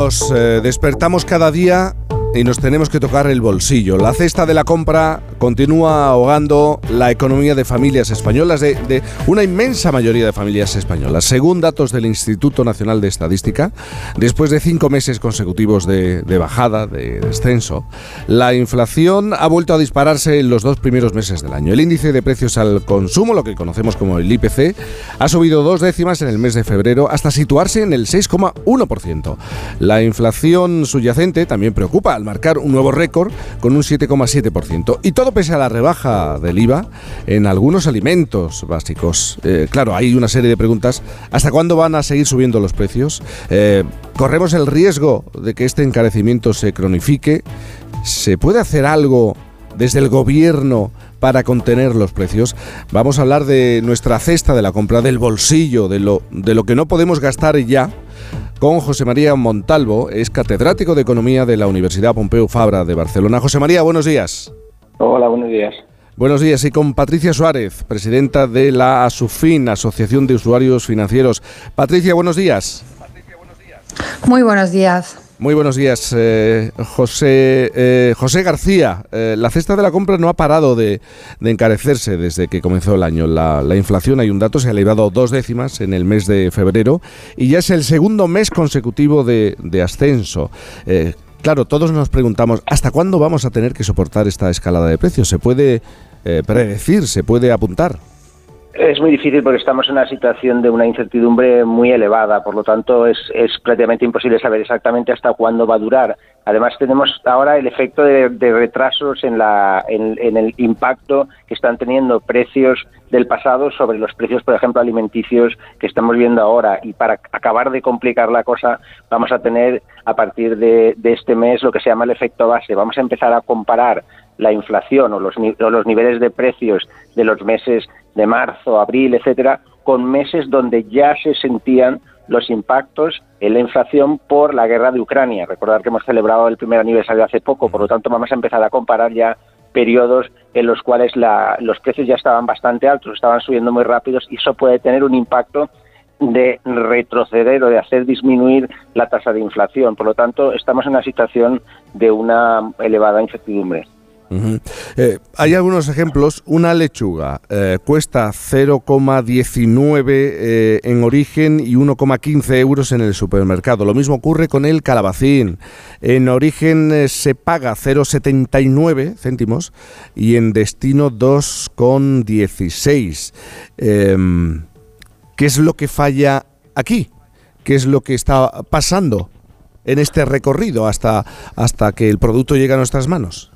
Nos eh, despertamos cada día y nos tenemos que tocar el bolsillo. La cesta de la compra continúa ahogando la economía de familias españolas, de, una inmensa mayoría de familias españolas. Según datos del Instituto Nacional de Estadística, después de cinco meses consecutivos de, bajada, de descenso, la inflación ha vuelto a dispararse en los dos primeros meses del año. El índice de precios al consumo, lo que conocemos como el IPC, ha subido dos décimas en el mes de febrero hasta situarse en el 6,1%. La inflación subyacente también preocupa marcar un nuevo récord con un 7,7%. Y todo pese a la rebaja del IVA en algunos alimentos básicos. Eh, claro, hay una serie de preguntas. ¿Hasta cuándo van a seguir subiendo los precios? Eh, ¿Corremos el riesgo de que este encarecimiento se cronifique? ¿Se puede hacer algo desde el gobierno para contener los precios. Vamos a hablar de nuestra cesta de la compra, del bolsillo, de lo, de lo que no podemos gastar ya con José María Montalvo, es catedrático de Economía de la Universidad Pompeu Fabra de Barcelona. José María, buenos días. Hola, buenos días. Buenos días. Y con Patricia Suárez, presidenta de la ASUFIN, Asociación de Usuarios Financieros. Patricia, buenos días. Muy buenos días. Muy buenos días, eh, José, eh, José García. Eh, la cesta de la compra no ha parado de, encarecerse desde que comenzó el año. La, inflación, hay un dato, se ha elevado dos décimas en el mes de febrero y ya es el segundo mes consecutivo de, de ascenso. Claro, todos nos preguntamos, ¿hasta cuándo vamos a tener que soportar esta escalada de precios? ¿Se puede predecir, se puede apuntar? Es muy difícil porque estamos en una situación de una incertidumbre muy elevada, por lo tanto es, prácticamente imposible saber exactamente hasta cuándo va a durar. Además tenemos ahora el efecto de, retrasos en, la, en, el impacto que están teniendo precios del pasado sobre los precios, por ejemplo, alimenticios que estamos viendo ahora. Y para acabar de complicar la cosa, vamos a tener a partir de, este mes lo que se llama el efecto base. Vamos a empezar a comparar la inflación o los, los niveles de precios de los meses de marzo, abril, etcétera, con meses donde ya se sentían los impactos en la inflación por la guerra de Ucrania. Recordar que hemos celebrado el primer aniversario hace poco, por lo tanto vamos a empezar a comparar ya periodos en los cuales los precios ya estaban bastante altos, estaban subiendo muy rápidos y eso puede tener un impacto de retroceder o de hacer disminuir la tasa de inflación. Por lo tanto, estamos en una situación de una elevada incertidumbre. Eh, hay algunos ejemplos. Una lechuga eh, cuesta 0,19 eh, en origen y 1,15 euros en el supermercado. Lo mismo ocurre con el calabacín. En origen se paga 0,79 céntimos y en destino 2,16. Em, ¿Qué es lo que falla aquí? ¿Qué es lo que está pasando en este recorrido hasta, hasta que el producto llega a nuestras manos?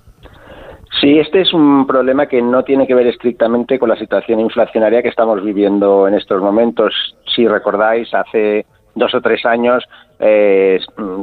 Sí, este es un problema que no tiene que ver estrictamente con la situación inflacionaria que estamos viviendo en estos momentos. Si recordáis, hace dos o tres años eh,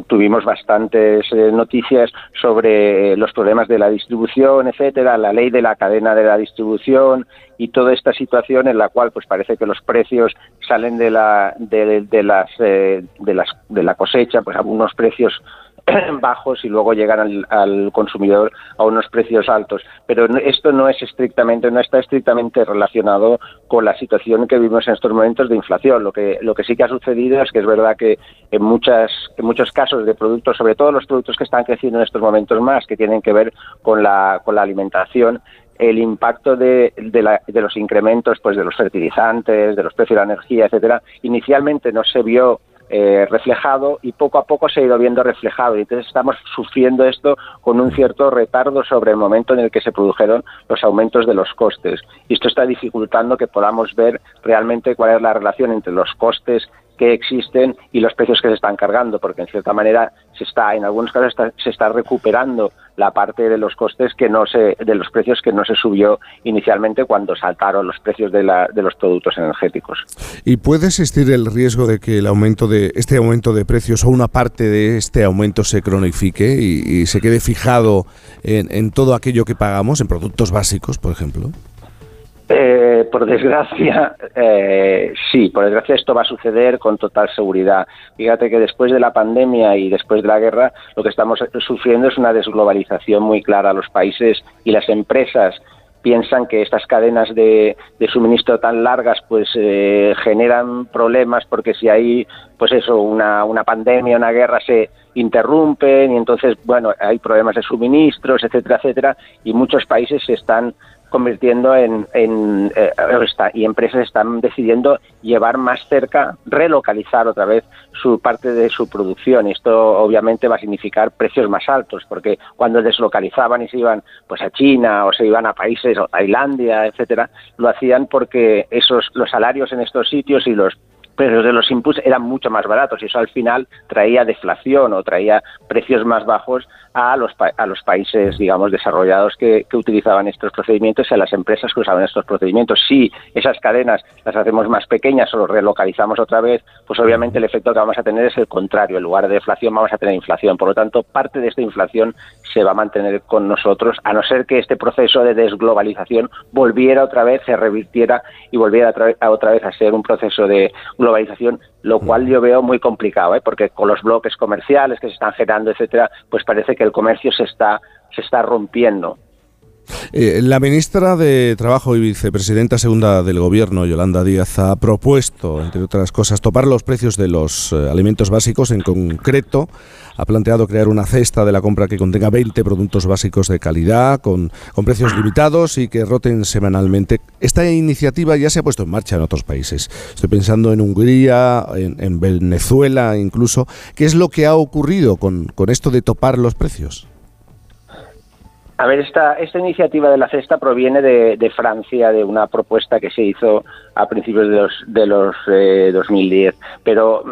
tuvimos bastantes eh, noticias sobre los problemas de la distribución, etcétera, la ley de la cadena de la distribución y toda esta situación en la cual pues parece que los precios salen de la de, las eh, de las de la cosecha, pues algunos precios bajos y luego llegan al, consumidor a unos precios altos. Pero esto no es estrictamente, no está estrictamente relacionado con la situación que vivimos en estos momentos de inflación. Lo que, lo que sí que ha sucedido es que es verdad que en, muchas, en muchos casos de productos, sobre todo los productos que están creciendo en estos momentos más, que tienen que ver con la, con la alimentación, el impacto de, de, los incrementos pues de los fertilizantes, de los precios de la energía, etcétera, inicialmente no se vio eh, reflejado y poco a poco se ha ido viendo reflejado. Y entonces estamos sufriendo esto con un cierto retardo sobre el momento en el que se produjeron los aumentos de los costes. Y esto está dificultando que podamos ver realmente cuál es la relación entre los costes que existen y los precios que se están cargando, porque en cierta manera se está, en algunos casos se está recuperando la parte de los costes que no se, de los precios que no se subió inicialmente cuando saltaron los precios de, la, de los productos energéticos. ¿Y puede existir el riesgo de que el aumento de este aumento de precios o una parte de este aumento se cronifique y, se quede fijado en, en todo aquello que pagamos, en productos básicos, por ejemplo? Eh, por desgracia, eh, sí, por desgracia esto va a suceder con total seguridad. Fíjate que después de la pandemia y después de la guerra, lo que estamos sufriendo es una desglobalización muy clara. Los países y las empresas piensan que estas cadenas de, suministro tan largas pues eh, generan problemas porque si hay pues eso una, una pandemia una guerra se interrumpen y entonces bueno hay problemas de suministros etcétera etcétera y muchos países se están convirtiendo en, en eh, y empresas están decidiendo llevar más cerca, relocalizar otra vez su parte de su producción. Esto obviamente va a significar precios más altos, porque cuando deslocalizaban y se iban pues a China o se iban a países, o Tailandia, etcétera, lo hacían porque esos los salarios en estos sitios y los precios de los inputs eran mucho más baratos y eso al final traía deflación o traía precios más bajos a los, a los países, digamos, desarrollados que, que, utilizaban estos procedimientos y a las empresas que usaban estos procedimientos. Si esas cadenas las hacemos más pequeñas o los relocalizamos otra vez, pues obviamente el efecto que vamos a tener es el contrario. En lugar de deflación vamos a tener inflación. Por lo tanto, parte de esta inflación se va a mantener con nosotros, a no ser que este proceso de desglobalización volviera otra vez, se revirtiera y volviera otra vez a ser un proceso de globalización, lo cual yo veo muy complicado, ¿eh? porque con los bloques comerciales que se están generando, etcétera, pues parece que el comercio se está, se está rompiendo. Eh, la ministra de Trabajo y vicepresidenta segunda del Gobierno, Yolanda Díaz, ha propuesto, entre otras cosas, topar los precios de los eh, alimentos básicos. En concreto, ha planteado crear una cesta de la compra que contenga 20 productos básicos de calidad, con, precios limitados y que roten semanalmente. Esta iniciativa ya se ha puesto en marcha en otros países. Estoy pensando en Hungría, en, Venezuela incluso. ¿Qué es lo que ha ocurrido con esto de topar los precios? A ver, esta, esta iniciativa de la cesta proviene de, Francia, de una propuesta que se hizo a principios de los, de los 2010, eh, pero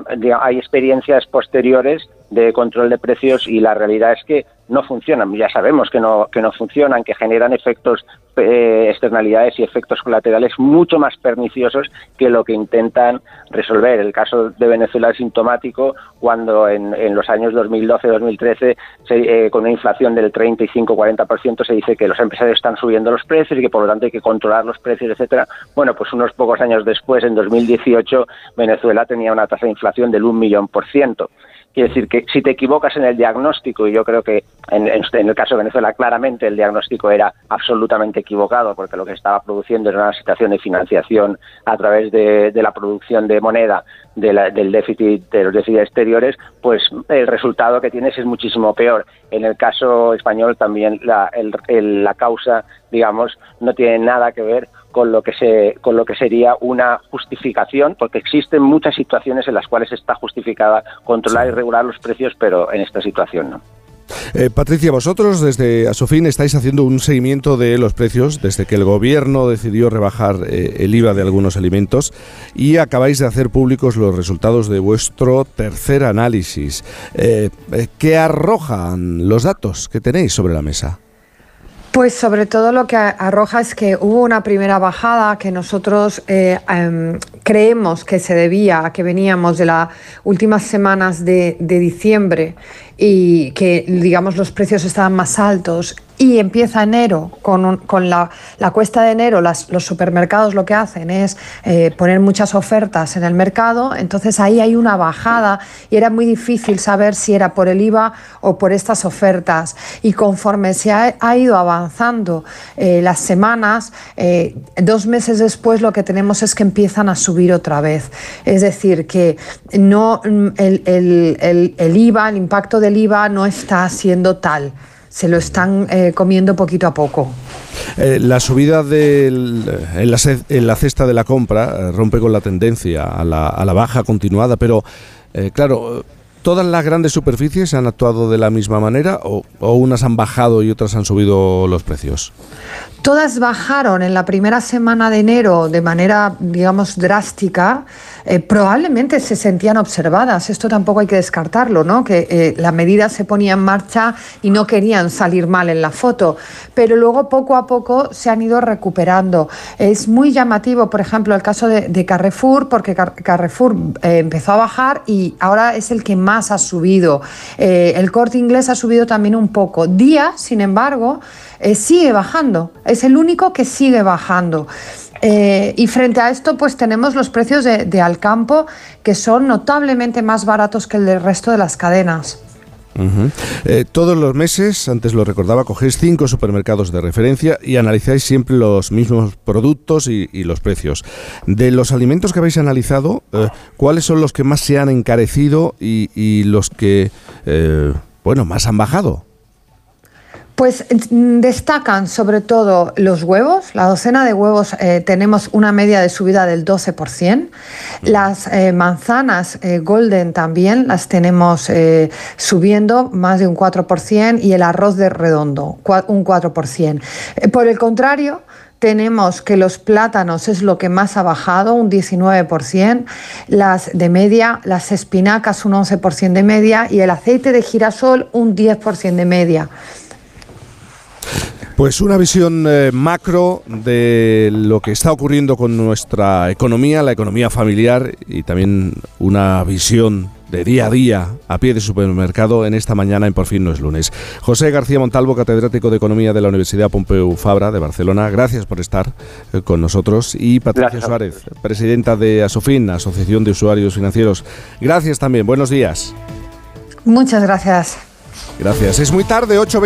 hay experiencias posteriores de control de precios y la realidad es que no funcionan. Ya sabemos que no, que no funcionan, que generan efectos, eh, externalidades y efectos colaterales mucho más perniciosos que lo que intentan resolver. El caso de Venezuela es sintomático cuando en, en los años 2012-2013, eh, con una inflación del 35-40%, se dice que los empresarios están subiendo los precios y que por lo tanto hay que controlar los precios, etcétera. Bueno, pues unos pocos años después, en 2018, Venezuela tenía una tasa de inflación del un millón por ciento. Quiere decir que si te equivocas en el diagnóstico, y yo creo que en, el caso de Venezuela claramente el diagnóstico era absolutamente equivocado, porque lo que estaba produciendo era una situación de financiación a través de, la producción de moneda del déficit de los déficits exteriores, pues el resultado que tienes es muchísimo peor. En el caso español también la, la causa, digamos, no tiene nada que ver con lo que se con lo que sería una justificación porque existen muchas situaciones en las cuales está justificada controlar y regular los precios pero en esta situación no eh, Patricia, vosotros desde Asofin estáis haciendo un seguimiento de los precios desde que el gobierno decidió rebajar eh, el IVA de algunos alimentos y acabáis de hacer públicos los resultados de vuestro tercer análisis. Eh, ¿Qué arrojan los datos que tenéis sobre la mesa? Pues sobre todo lo que arroja es que hubo una primera bajada que nosotros eh, em, creemos que se debía a que veníamos de las últimas semanas de, de diciembre y que digamos los precios estaban más altos y empieza enero con, con la, la, cuesta de enero, las, los supermercados lo que hacen es eh, poner muchas ofertas en el mercado, entonces ahí hay una bajada y era muy difícil saber si era por el IVA o por estas ofertas. Y conforme se ha, ha ido avanzando eh, las semanas, eh, dos meses después lo que tenemos es que empiezan a subir otra vez. Es decir, que no el, el, el, el IVA, el impacto del IVA no está siendo tal se lo están eh, comiendo poquito a poco. Eh, la subida del, en, la, cesta de la compra eh, rompe con la tendencia a la, a la baja continuada, pero claro, ¿todas las grandes superficies han actuado de la misma manera o, o unas han bajado y otras han subido los precios? Todas bajaron en la primera semana de enero de manera, digamos, drástica. Eh, probablemente se sentían observadas. Esto tampoco hay que descartarlo, ¿no? Que eh, la medida se ponía en marcha y no querían salir mal en la foto. Pero luego poco a poco se han ido recuperando. Es muy llamativo, por ejemplo, el caso de, Carrefour, porque Carrefour eh, empezó a bajar y ahora es el que más ha subido. el corte inglés ha subido también un poco. Día, sin embargo, sigue bajando es el único que sigue bajando. Eh, y frente a esto, pues tenemos los precios de, Alcampo, que son notablemente más baratos que el del resto de las cadenas. Eh, todos los meses, antes lo recordaba, cogéis cinco supermercados de referencia y analizáis siempre los mismos productos y, los precios. De los alimentos que habéis analizado, eh, ¿cuáles son los que más se han encarecido y, los que, bueno, más han bajado? Pues mm, destacan sobre todo los huevos. La docena de huevos eh, tenemos una media de subida del 12%. Las eh, manzanas eh, golden también las tenemos subiendo más de un 4% y el arroz de redondo un 4%. por el contrario, tenemos que los plátanos es lo que más ha bajado, un 19%, las de media, las espinacas un 11% de media y el aceite de girasol un 10% de media. Pues una visión eh, macro de lo que está ocurriendo con nuestra economía, la economía familiar y también una visión de día a día a pie de supermercado en esta mañana en Por fin no es lunes. José García Montalvo, catedrático de Economía de la Universidad Pompeu Fabra de Barcelona, gracias por estar eh, con nosotros. Y Patricia Suárez, presidenta de ASOFIN, Asociación de Usuarios Financieros. Gracias también, buenos días. Muchas gracias. Gracias. Es muy tarde, 8.20.